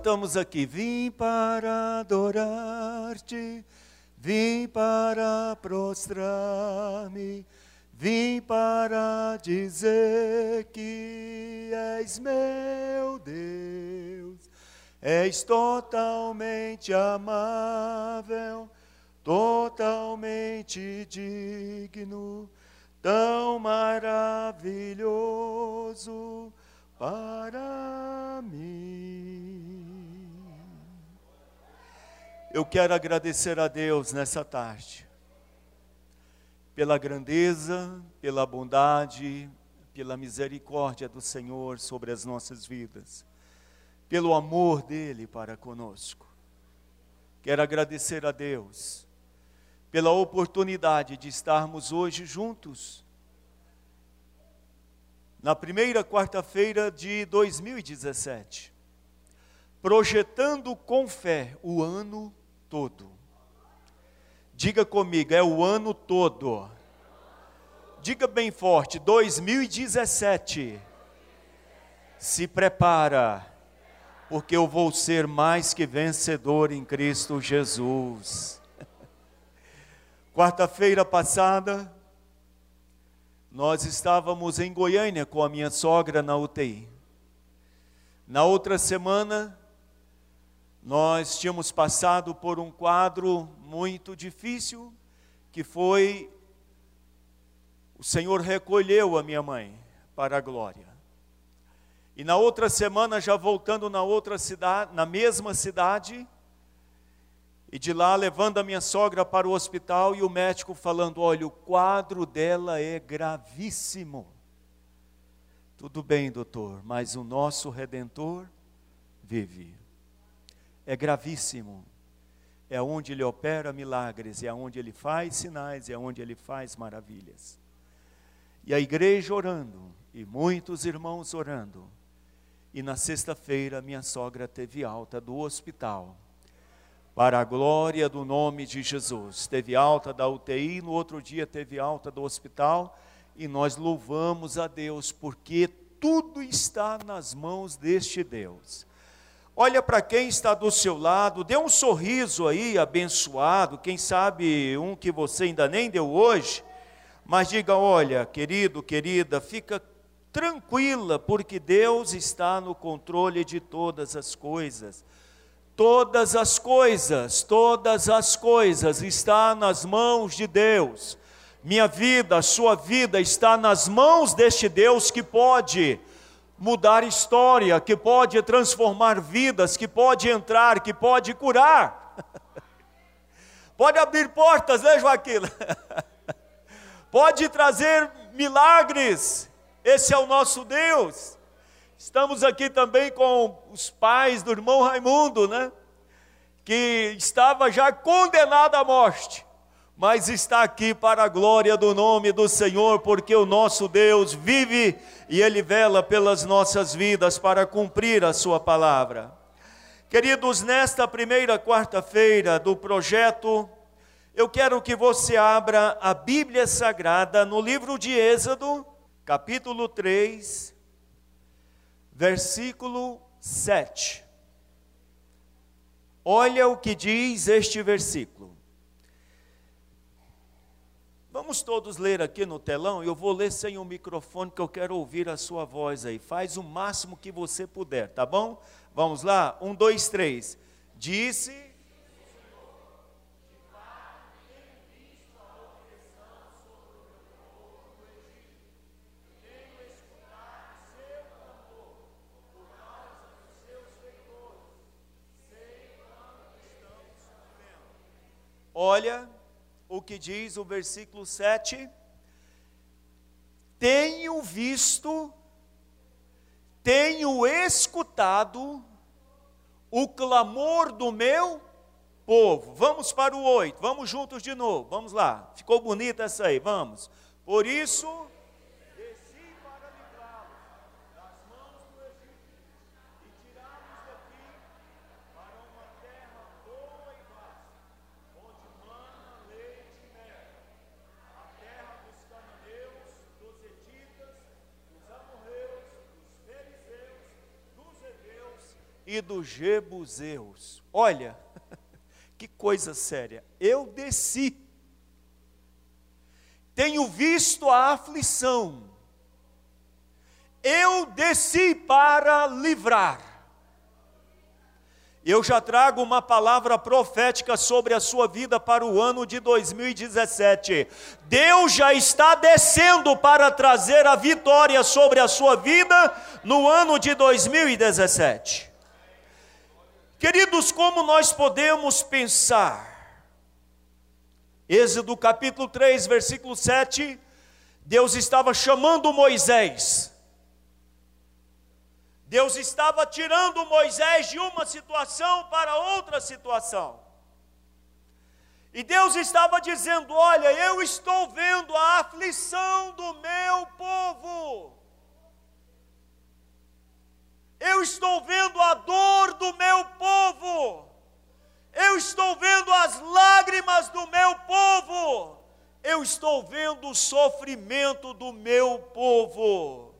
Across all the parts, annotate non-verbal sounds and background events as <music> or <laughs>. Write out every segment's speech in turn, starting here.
Cantamos aqui: Vim para adorar-te, vim para prostrar-me, vim para dizer que és meu Deus, és totalmente amável, totalmente digno, tão maravilhoso para mim. Eu quero agradecer a Deus nessa tarde, pela grandeza, pela bondade, pela misericórdia do Senhor sobre as nossas vidas, pelo amor dele para conosco. Quero agradecer a Deus pela oportunidade de estarmos hoje juntos na primeira quarta-feira de 2017, projetando com fé o ano todo. Diga comigo, é o ano todo. Diga bem forte, 2017. Se prepara, porque eu vou ser mais que vencedor em Cristo Jesus. <laughs> Quarta-feira passada, nós estávamos em Goiânia com a minha sogra na UTI. Na outra semana, nós tínhamos passado por um quadro muito difícil, que foi o Senhor recolheu a minha mãe para a glória. E na outra semana, já voltando na outra cidade, na mesma cidade, e de lá levando a minha sogra para o hospital e o médico falando: olha, o quadro dela é gravíssimo. Tudo bem, doutor, mas o nosso redentor vive. É gravíssimo. É onde ele opera milagres, é onde ele faz sinais, é onde ele faz maravilhas. E a igreja orando, e muitos irmãos orando. E na sexta-feira, minha sogra teve alta do hospital para a glória do nome de Jesus. Teve alta da UTI, no outro dia teve alta do hospital, e nós louvamos a Deus, porque tudo está nas mãos deste Deus. Olha para quem está do seu lado, dê um sorriso aí, abençoado, quem sabe um que você ainda nem deu hoje, mas diga: olha, querido, querida, fica tranquila, porque Deus está no controle de todas as coisas todas as coisas, todas as coisas está nas mãos de Deus. Minha vida, a sua vida está nas mãos deste Deus que pode mudar história, que pode transformar vidas, que pode entrar, que pode curar. <laughs> pode abrir portas, né, Joaquim? <laughs> pode trazer milagres. Esse é o nosso Deus. Estamos aqui também com os pais do irmão Raimundo, né? Que estava já condenado à morte, mas está aqui para a glória do nome do Senhor, porque o nosso Deus vive e Ele vela pelas nossas vidas para cumprir a Sua palavra. Queridos, nesta primeira quarta-feira do projeto, eu quero que você abra a Bíblia Sagrada no livro de Êxodo, capítulo 3, versículo 7. Olha o que diz este versículo. Vamos todos ler aqui no telão, eu vou ler sem o microfone que eu quero ouvir a sua voz aí. Faz o máximo que você puder, tá bom? Vamos lá? Um, dois, três. Disse Olha o que diz o versículo 7. Tenho visto, tenho escutado o clamor do meu povo. Vamos para o 8, vamos juntos de novo, vamos lá. Ficou bonita essa aí, vamos. Por isso e dos Jebuseus. Olha, <laughs> que coisa séria. Eu desci. Tenho visto a aflição. Eu desci para livrar. Eu já trago uma palavra profética sobre a sua vida para o ano de 2017. Deus já está descendo para trazer a vitória sobre a sua vida no ano de 2017. Queridos, como nós podemos pensar? Êxodo capítulo 3, versículo 7, Deus estava chamando Moisés Deus estava tirando Moisés de uma situação para outra situação. E Deus estava dizendo: Olha, eu estou vendo a aflição do meu povo. Eu estou vendo a dor do meu povo. Eu estou vendo as lágrimas do meu povo. Eu estou vendo o sofrimento do meu povo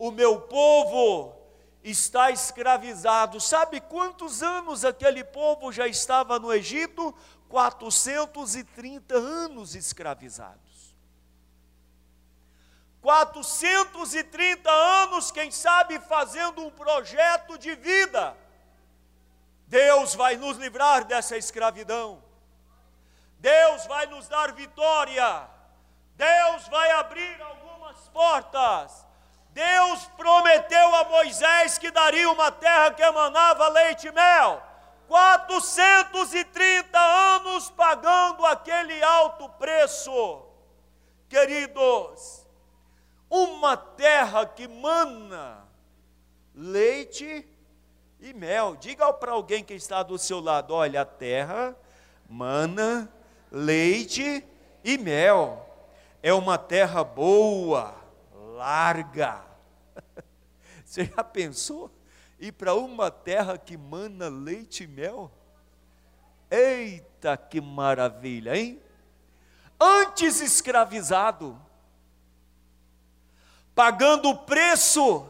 o meu povo está escravizado. Sabe quantos anos aquele povo já estava no Egito? 430 anos escravizados. 430 anos, quem sabe, fazendo um projeto de vida. Deus vai nos livrar dessa escravidão. Deus vai nos dar vitória. Deus vai abrir algumas portas. Deus prometeu a Moisés que daria uma terra que emanava leite e mel. 430 anos pagando aquele alto preço. Queridos, uma terra que mana leite e mel. Diga para alguém que está do seu lado: olha, a terra mana leite e mel. É uma terra boa larga. <laughs> Você já pensou ir para uma terra que mana leite e mel? Eita, que maravilha, hein? Antes escravizado, pagando o preço,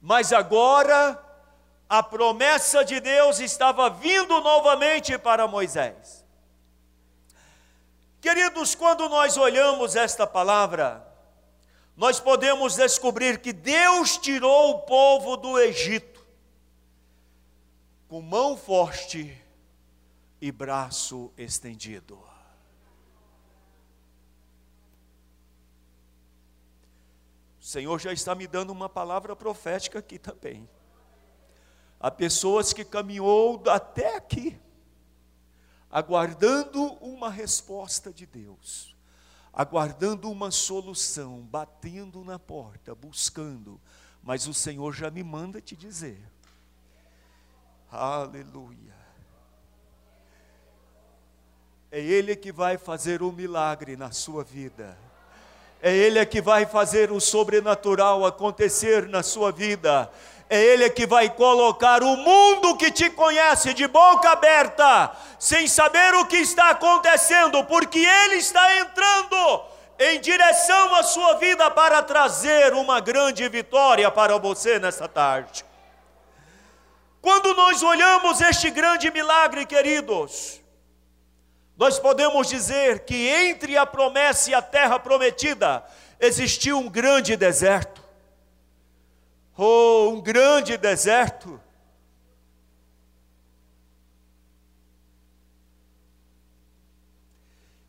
mas agora a promessa de Deus estava vindo novamente para Moisés. Queridos, quando nós olhamos esta palavra, nós podemos descobrir que Deus tirou o povo do Egito com mão forte e braço estendido. Senhor já está me dando uma palavra profética aqui também. Há pessoas que caminhou até aqui, aguardando uma resposta de Deus aguardando uma solução, batendo na porta, buscando, mas o Senhor já me manda te dizer. Aleluia. É Ele que vai fazer o milagre na sua vida. É Ele que vai fazer o sobrenatural acontecer na sua vida é Ele que vai colocar o mundo que te conhece de boca aberta, sem saber o que está acontecendo, porque Ele está entrando em direção à sua vida para trazer uma grande vitória para você nessa tarde. Quando nós olhamos este grande milagre, queridos, nós podemos dizer que entre a promessa e a terra prometida existiu um grande deserto ou um grande deserto.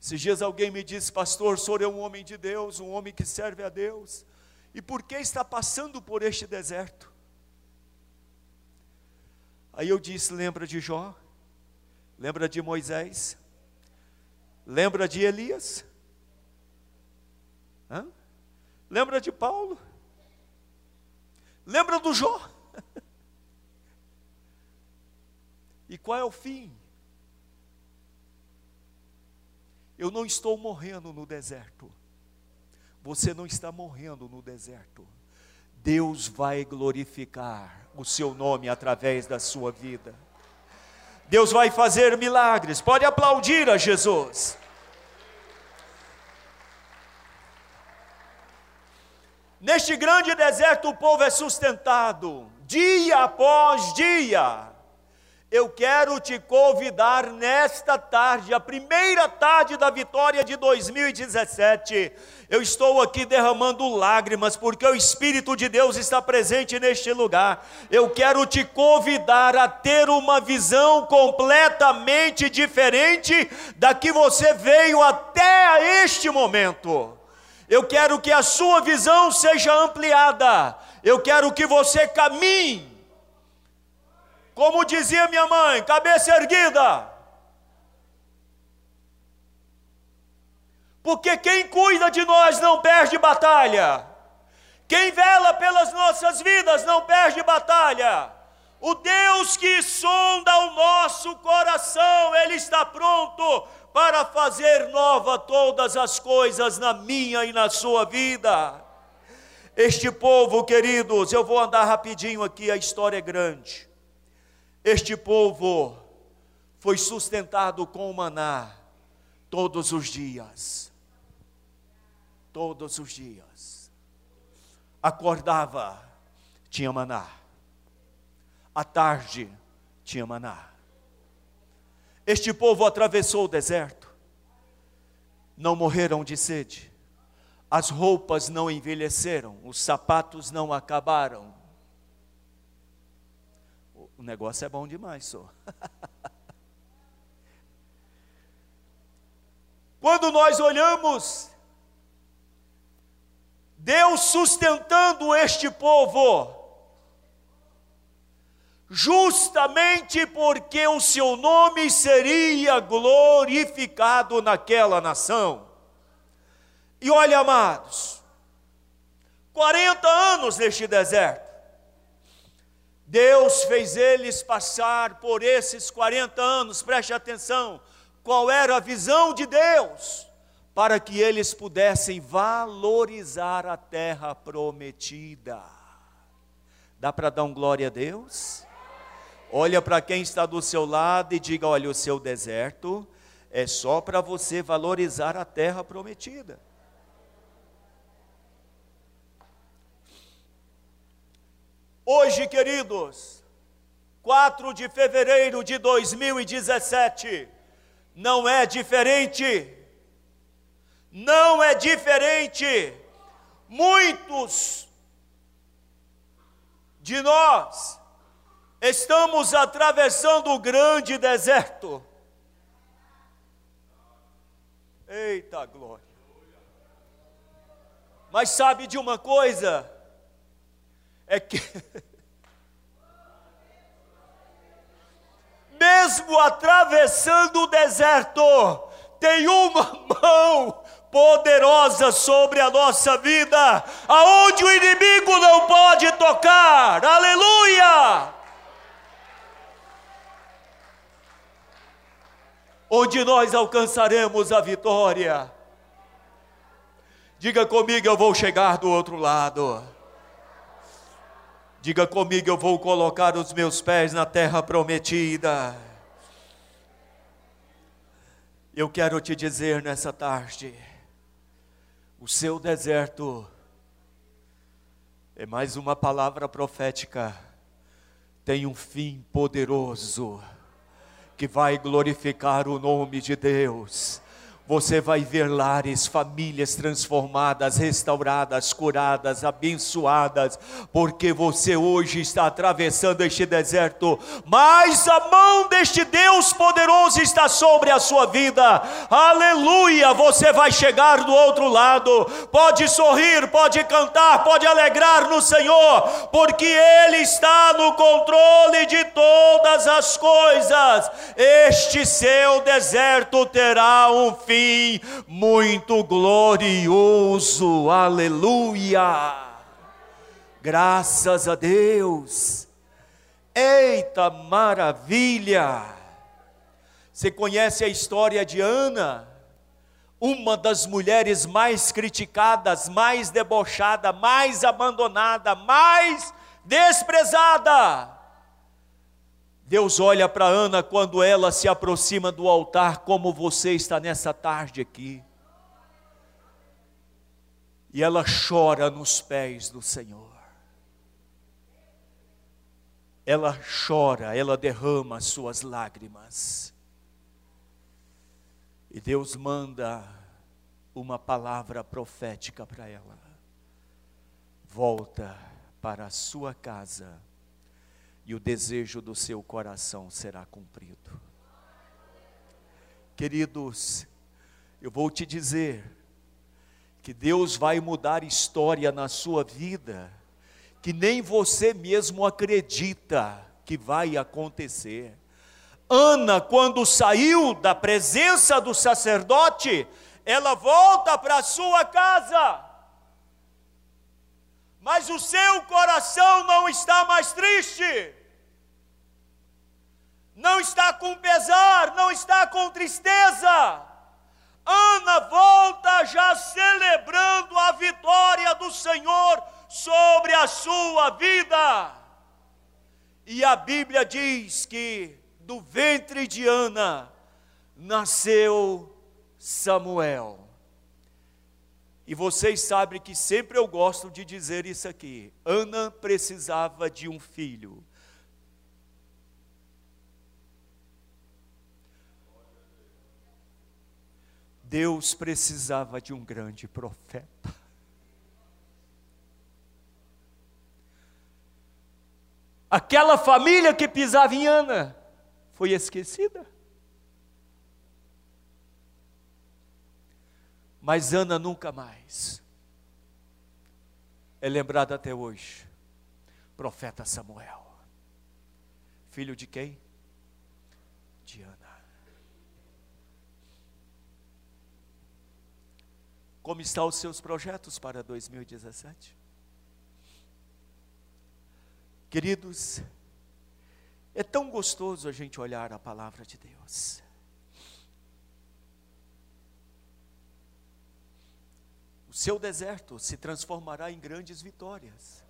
Esses dias alguém me disse, pastor, o senhor é um homem de Deus, um homem que serve a Deus, e por que está passando por este deserto? Aí eu disse: lembra de Jó? Lembra de Moisés? Lembra de Elias? Hã? Lembra de Paulo? Lembra do Jó? <laughs> E qual é o fim? Eu não estou morrendo no deserto. Você não está morrendo no deserto. Deus vai glorificar o seu nome através da sua vida. Deus vai fazer milagres. Pode aplaudir a Jesus. Neste grande deserto, o povo é sustentado, dia após dia. Eu quero te convidar nesta tarde, a primeira tarde da vitória de 2017. Eu estou aqui derramando lágrimas, porque o Espírito de Deus está presente neste lugar. Eu quero te convidar a ter uma visão completamente diferente da que você veio até este momento. Eu quero que a sua visão seja ampliada. Eu quero que você caminhe como dizia minha mãe, cabeça erguida. Porque quem cuida de nós não perde batalha. Quem vela pelas nossas vidas não perde batalha. O Deus que sonda o nosso coração, Ele está pronto para fazer nova todas as coisas na minha e na sua vida. Este povo, queridos, eu vou andar rapidinho aqui, a história é grande. Este povo foi sustentado com maná todos os dias. Todos os dias. Acordava, tinha maná. À tarde, tinha maná. Este povo atravessou o deserto. Não morreram de sede. As roupas não envelheceram, os sapatos não acabaram, o negócio é bom demais, só. <laughs> Quando nós olhamos Deus sustentando este povo, justamente porque o seu nome seria glorificado naquela nação. E olha, amados, 40 anos neste deserto, Deus fez eles passar por esses 40 anos, preste atenção, qual era a visão de Deus? Para que eles pudessem valorizar a terra prometida. Dá para dar um glória a Deus? Olha para quem está do seu lado e diga: olha, o seu deserto é só para você valorizar a terra prometida. Hoje, queridos, 4 de fevereiro de 2017, não é diferente. Não é diferente. Muitos de nós estamos atravessando o grande deserto. Eita glória. Mas sabe de uma coisa? É que, <laughs> mesmo atravessando o deserto, tem uma mão poderosa sobre a nossa vida, aonde o inimigo não pode tocar, aleluia! Onde nós alcançaremos a vitória. Diga comigo, eu vou chegar do outro lado. Diga comigo, eu vou colocar os meus pés na terra prometida. Eu quero te dizer nessa tarde, o seu deserto é mais uma palavra profética, tem um fim poderoso que vai glorificar o nome de Deus você vai ver lares, famílias transformadas, restauradas, curadas, abençoadas, porque você hoje está atravessando este deserto, mas a mão deste Deus poderoso está sobre a sua vida. Aleluia! Você vai chegar do outro lado. Pode sorrir, pode cantar, pode alegrar no Senhor, porque Ele está no controle de todas as coisas. Este seu deserto terá um fim fim muito glorioso. Aleluia! Graças a Deus. Eita maravilha! Você conhece a história de Ana? Uma das mulheres mais criticadas, mais debochada, mais abandonada, mais desprezada. Deus olha para Ana quando ela se aproxima do altar, como você está nessa tarde aqui. e ela chora nos pés do Senhor. Ela chora, ela derrama suas lágrimas. E Deus manda uma palavra profética para ela. Volta para a sua casa e o desejo do seu coração será cumprido. Queridos, eu vou te dizer que Deus vai mudar história na sua vida, que nem você mesmo acredita que vai acontecer. Ana, quando saiu da presença do sacerdote, ela volta para sua casa. Mas o seu coração não está mais triste não está com pesar, não está com tristeza. Ana volta já celebrando a vitória do Senhor sobre a sua vida. E a Bíblia diz que do ventre de Ana nasceu Samuel. E vocês sabem que sempre eu gosto de dizer isso aqui. Ana precisava de um filho. Deus precisava de um grande profeta. Aquela família que pisava em Ana foi esquecida. Mas Ana nunca mais é lembrada até hoje. Profeta Samuel, filho de quem? De Ana. Como estão os seus projetos para 2017? Queridos, é tão gostoso a gente olhar a palavra de Deus. Seu deserto se transformará em grandes vitórias.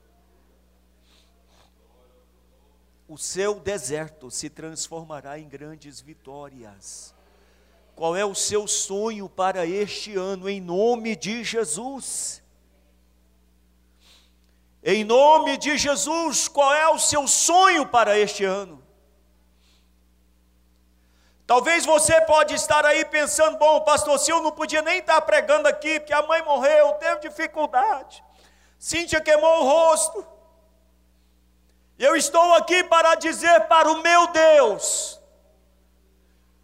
O seu deserto se transformará em grandes vitórias. Qual é o seu sonho para este ano, em nome de Jesus? Em nome de Jesus, qual é o seu sonho para este ano? Talvez você pode estar aí pensando, bom, pastor Sil não podia nem estar pregando aqui, porque a mãe morreu, teve dificuldade. Cíntia queimou o rosto. Eu estou aqui para dizer para o meu Deus,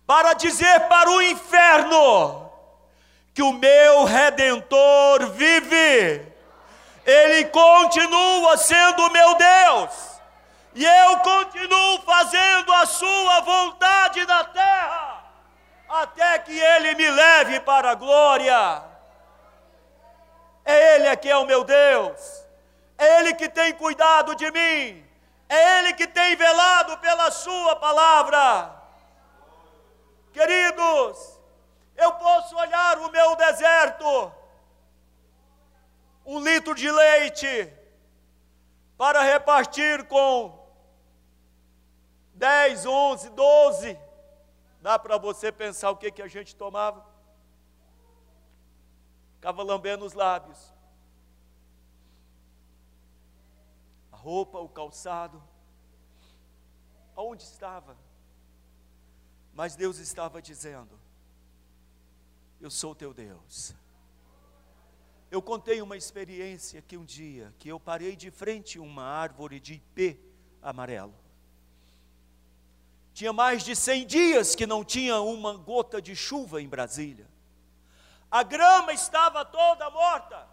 para dizer para o inferno que o meu redentor vive. Ele continua sendo meu Deus. E eu continuo fazendo a sua vontade na terra, até que ele me leve para a glória. É ele que é o meu Deus. É ele que tem cuidado de mim. É ele que tem velado pela sua palavra. Queridos, eu posso olhar o meu deserto, um litro de leite, para repartir com 10, 11, 12. Dá para você pensar o que, que a gente tomava? Ficava lambendo os lábios. A roupa, o calçado. Aonde estava? Mas Deus estava dizendo: Eu sou teu Deus. Eu contei uma experiência que um dia que eu parei de frente a uma árvore de ipê amarelo. Tinha mais de 100 dias que não tinha uma gota de chuva em Brasília. A grama estava toda morta.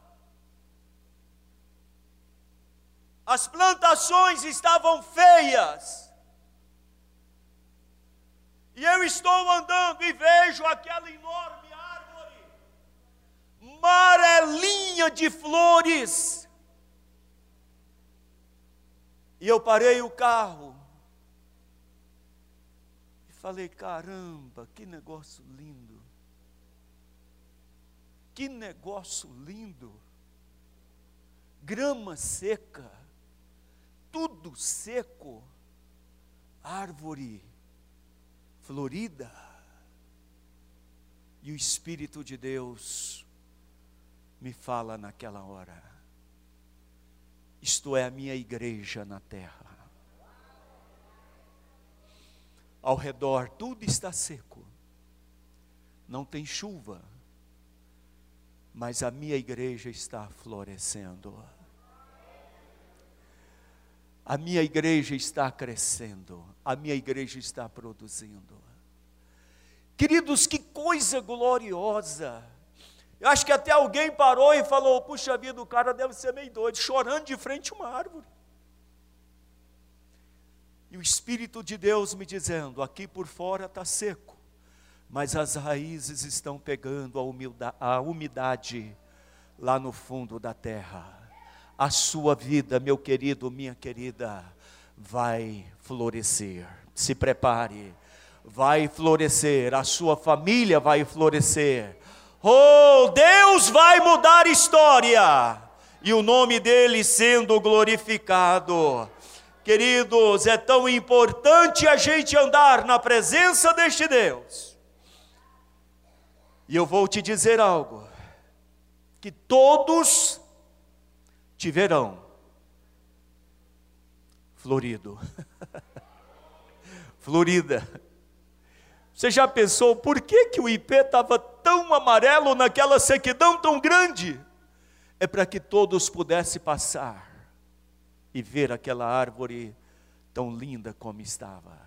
As plantações estavam feias. E eu estou andando e vejo aquela enorme árvore, amarelinha de flores. E eu parei o carro falei: caramba, que negócio lindo. Que negócio lindo. Grama seca, tudo seco, árvore florida. E o Espírito de Deus me fala naquela hora. Isto é a minha igreja na terra. Ao redor tudo está seco, não tem chuva, mas a minha igreja está florescendo. A minha igreja está crescendo, a minha igreja está produzindo. Queridos, que coisa gloriosa! Eu acho que até alguém parou e falou: puxa vida, o cara deve ser meio doido, chorando de frente a uma árvore. E o Espírito de Deus me dizendo: aqui por fora está seco, mas as raízes estão pegando a, humildade, a umidade lá no fundo da terra. A sua vida, meu querido, minha querida, vai florescer. Se prepare, vai florescer, a sua família vai florescer. Oh, Deus vai mudar história e o nome dele sendo glorificado. Queridos, é tão importante a gente andar na presença deste Deus e eu vou te dizer algo: que todos te verão florido. <laughs> Florida. Você já pensou por que, que o IP estava tão amarelo naquela sequidão tão grande? É para que todos pudessem passar e ver aquela árvore tão linda como estava.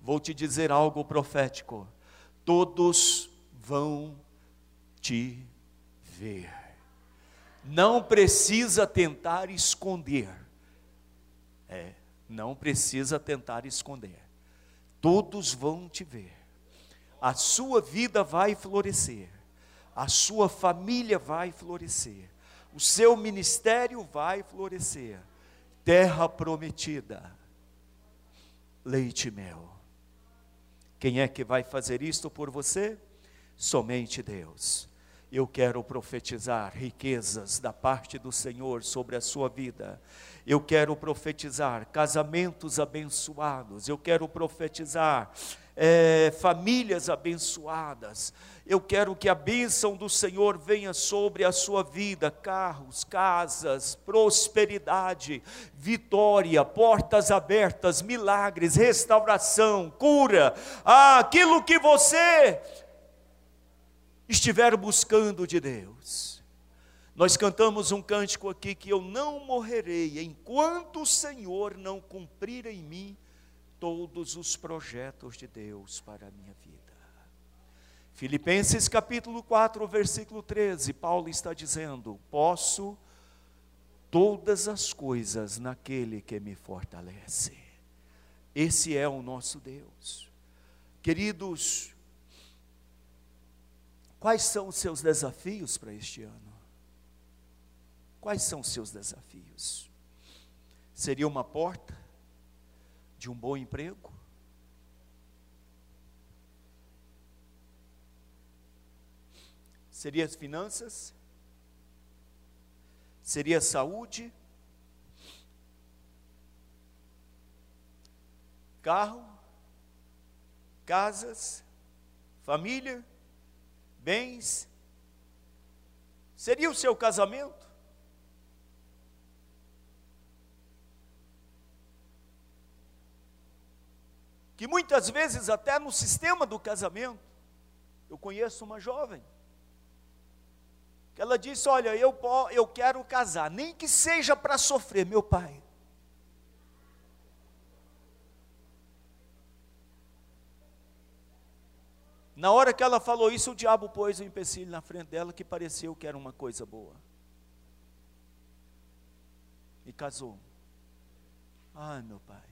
Vou te dizer algo profético: todos vão te ver. Não precisa tentar esconder. É, não precisa tentar esconder. Todos vão te ver. A sua vida vai florescer. A sua família vai florescer. O seu ministério vai florescer. Terra prometida. Leite e mel. Quem é que vai fazer isto por você? somente Deus. Eu quero profetizar riquezas da parte do Senhor sobre a sua vida. Eu quero profetizar casamentos abençoados. Eu quero profetizar é, famílias abençoadas. Eu quero que a bênção do Senhor venha sobre a sua vida, carros, casas, prosperidade, vitória, portas abertas, milagres, restauração, cura, ah, aquilo que você estiver buscando de Deus. Nós cantamos um cântico aqui que eu não morrerei enquanto o Senhor não cumprir em mim todos os projetos de Deus para a minha vida. Filipenses capítulo 4, versículo 13, Paulo está dizendo: Posso todas as coisas naquele que me fortalece. Esse é o nosso Deus. Queridos, Quais são os seus desafios para este ano? Quais são os seus desafios? Seria uma porta de um bom emprego? Seria as finanças? Seria saúde? Carro? Casas? Família? bens? Seria o seu casamento? Que muitas vezes, até no sistema do casamento, eu conheço uma jovem, que ela disse: Olha, eu, eu quero casar, nem que seja para sofrer, meu pai. Na hora que ela falou isso, o diabo pôs um empecilho na frente dela que pareceu que era uma coisa boa. E casou. Ai, meu pai.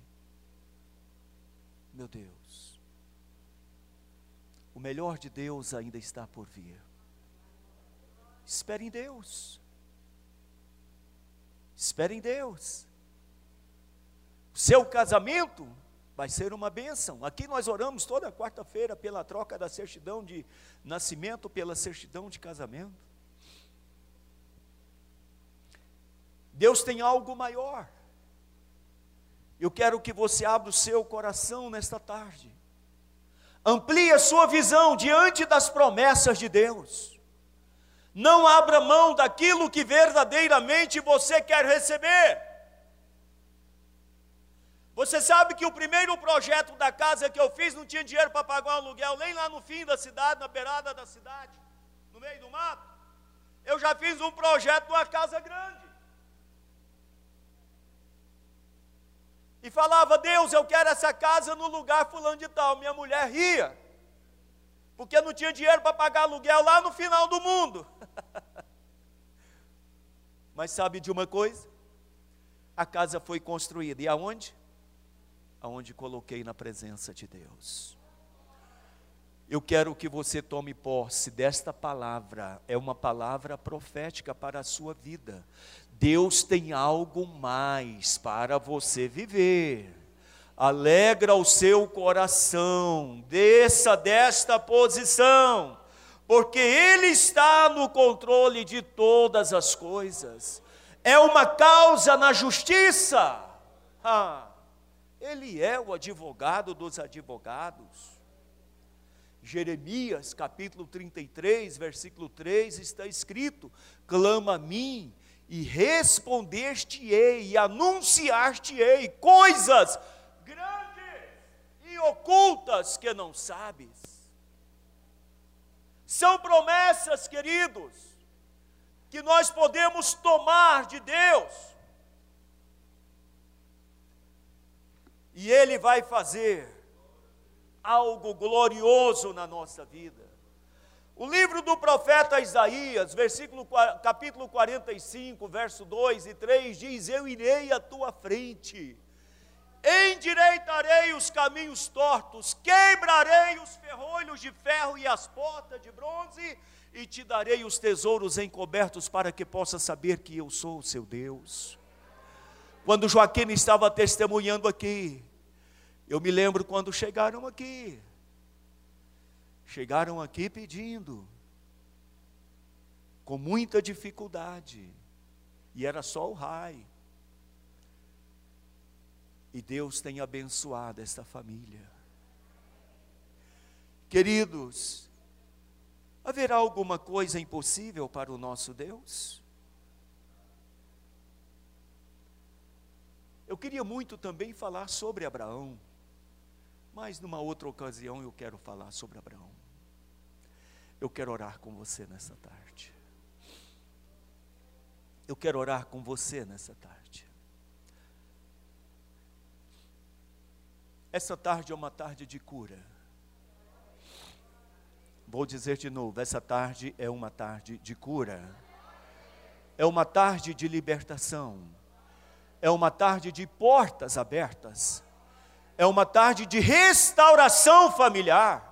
Meu Deus. O melhor de Deus ainda está por vir. Espere em Deus. Espere em Deus. Seu casamento vai ser uma bênção. Aqui nós oramos toda quarta-feira pela troca da certidão de nascimento pela certidão de casamento. Deus tem algo maior. Eu quero que você abra o seu coração nesta tarde. Amplie a sua visão diante das promessas de Deus. Não abra mão daquilo que verdadeiramente você quer receber. Você sabe que o primeiro projeto da casa que eu fiz não tinha dinheiro para pagar um aluguel, nem lá no fim da cidade, na beirada da cidade, no meio do mato. Eu já fiz um projeto de uma casa grande. E falava, Deus, eu quero essa casa no lugar fulano de tal. Minha mulher ria, porque não tinha dinheiro para pagar aluguel lá no final do mundo. <laughs> Mas sabe de uma coisa? A casa foi construída. E aonde? Aonde coloquei na presença de Deus. Eu quero que você tome posse desta palavra, é uma palavra profética para a sua vida. Deus tem algo mais para você viver. Alegra o seu coração, desça desta posição, porque Ele está no controle de todas as coisas. É uma causa na justiça. Ah, ele é o advogado dos advogados. Jeremias capítulo 33, versículo 3 está escrito: Clama a mim e respondeste-ei e anunciaste-ei coisas grandes e ocultas que não sabes. São promessas, queridos, que nós podemos tomar de Deus. E Ele vai fazer algo glorioso na nossa vida. O livro do profeta Isaías, versículo, capítulo 45, verso 2 e 3, diz: Eu irei à tua frente, endireitarei os caminhos tortos, quebrarei os ferrolhos de ferro e as portas de bronze, e te darei os tesouros encobertos para que possa saber que eu sou o seu Deus. Quando Joaquim estava testemunhando aqui, eu me lembro quando chegaram aqui. Chegaram aqui pedindo, com muita dificuldade, e era só o raio. E Deus tem abençoado esta família. Queridos, haverá alguma coisa impossível para o nosso Deus? Eu queria muito também falar sobre Abraão, mas numa outra ocasião eu quero falar sobre Abraão. Eu quero orar com você nessa tarde. Eu quero orar com você nessa tarde. Essa tarde é uma tarde de cura. Vou dizer de novo: essa tarde é uma tarde de cura. É uma tarde de libertação. É uma tarde de portas abertas. É uma tarde de restauração familiar.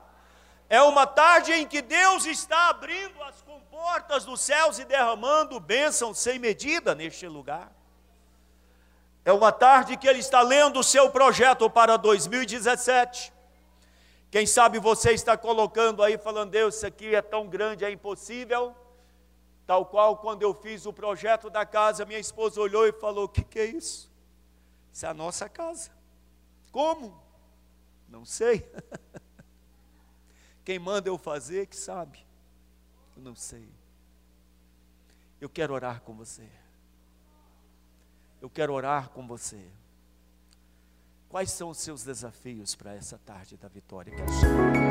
É uma tarde em que Deus está abrindo as comportas dos céus e derramando bênção sem medida neste lugar. É uma tarde que ele está lendo o seu projeto para 2017. Quem sabe você está colocando aí, falando, Deus, isso aqui é tão grande, é impossível. Tal qual quando eu fiz o projeto da casa, minha esposa olhou e falou: O que, que é isso? Isso é a nossa casa. Como? Não sei. <laughs> Quem manda eu fazer que sabe. Eu não sei. Eu quero orar com você eu quero orar com você. Quais são os seus desafios para essa tarde da vitória que é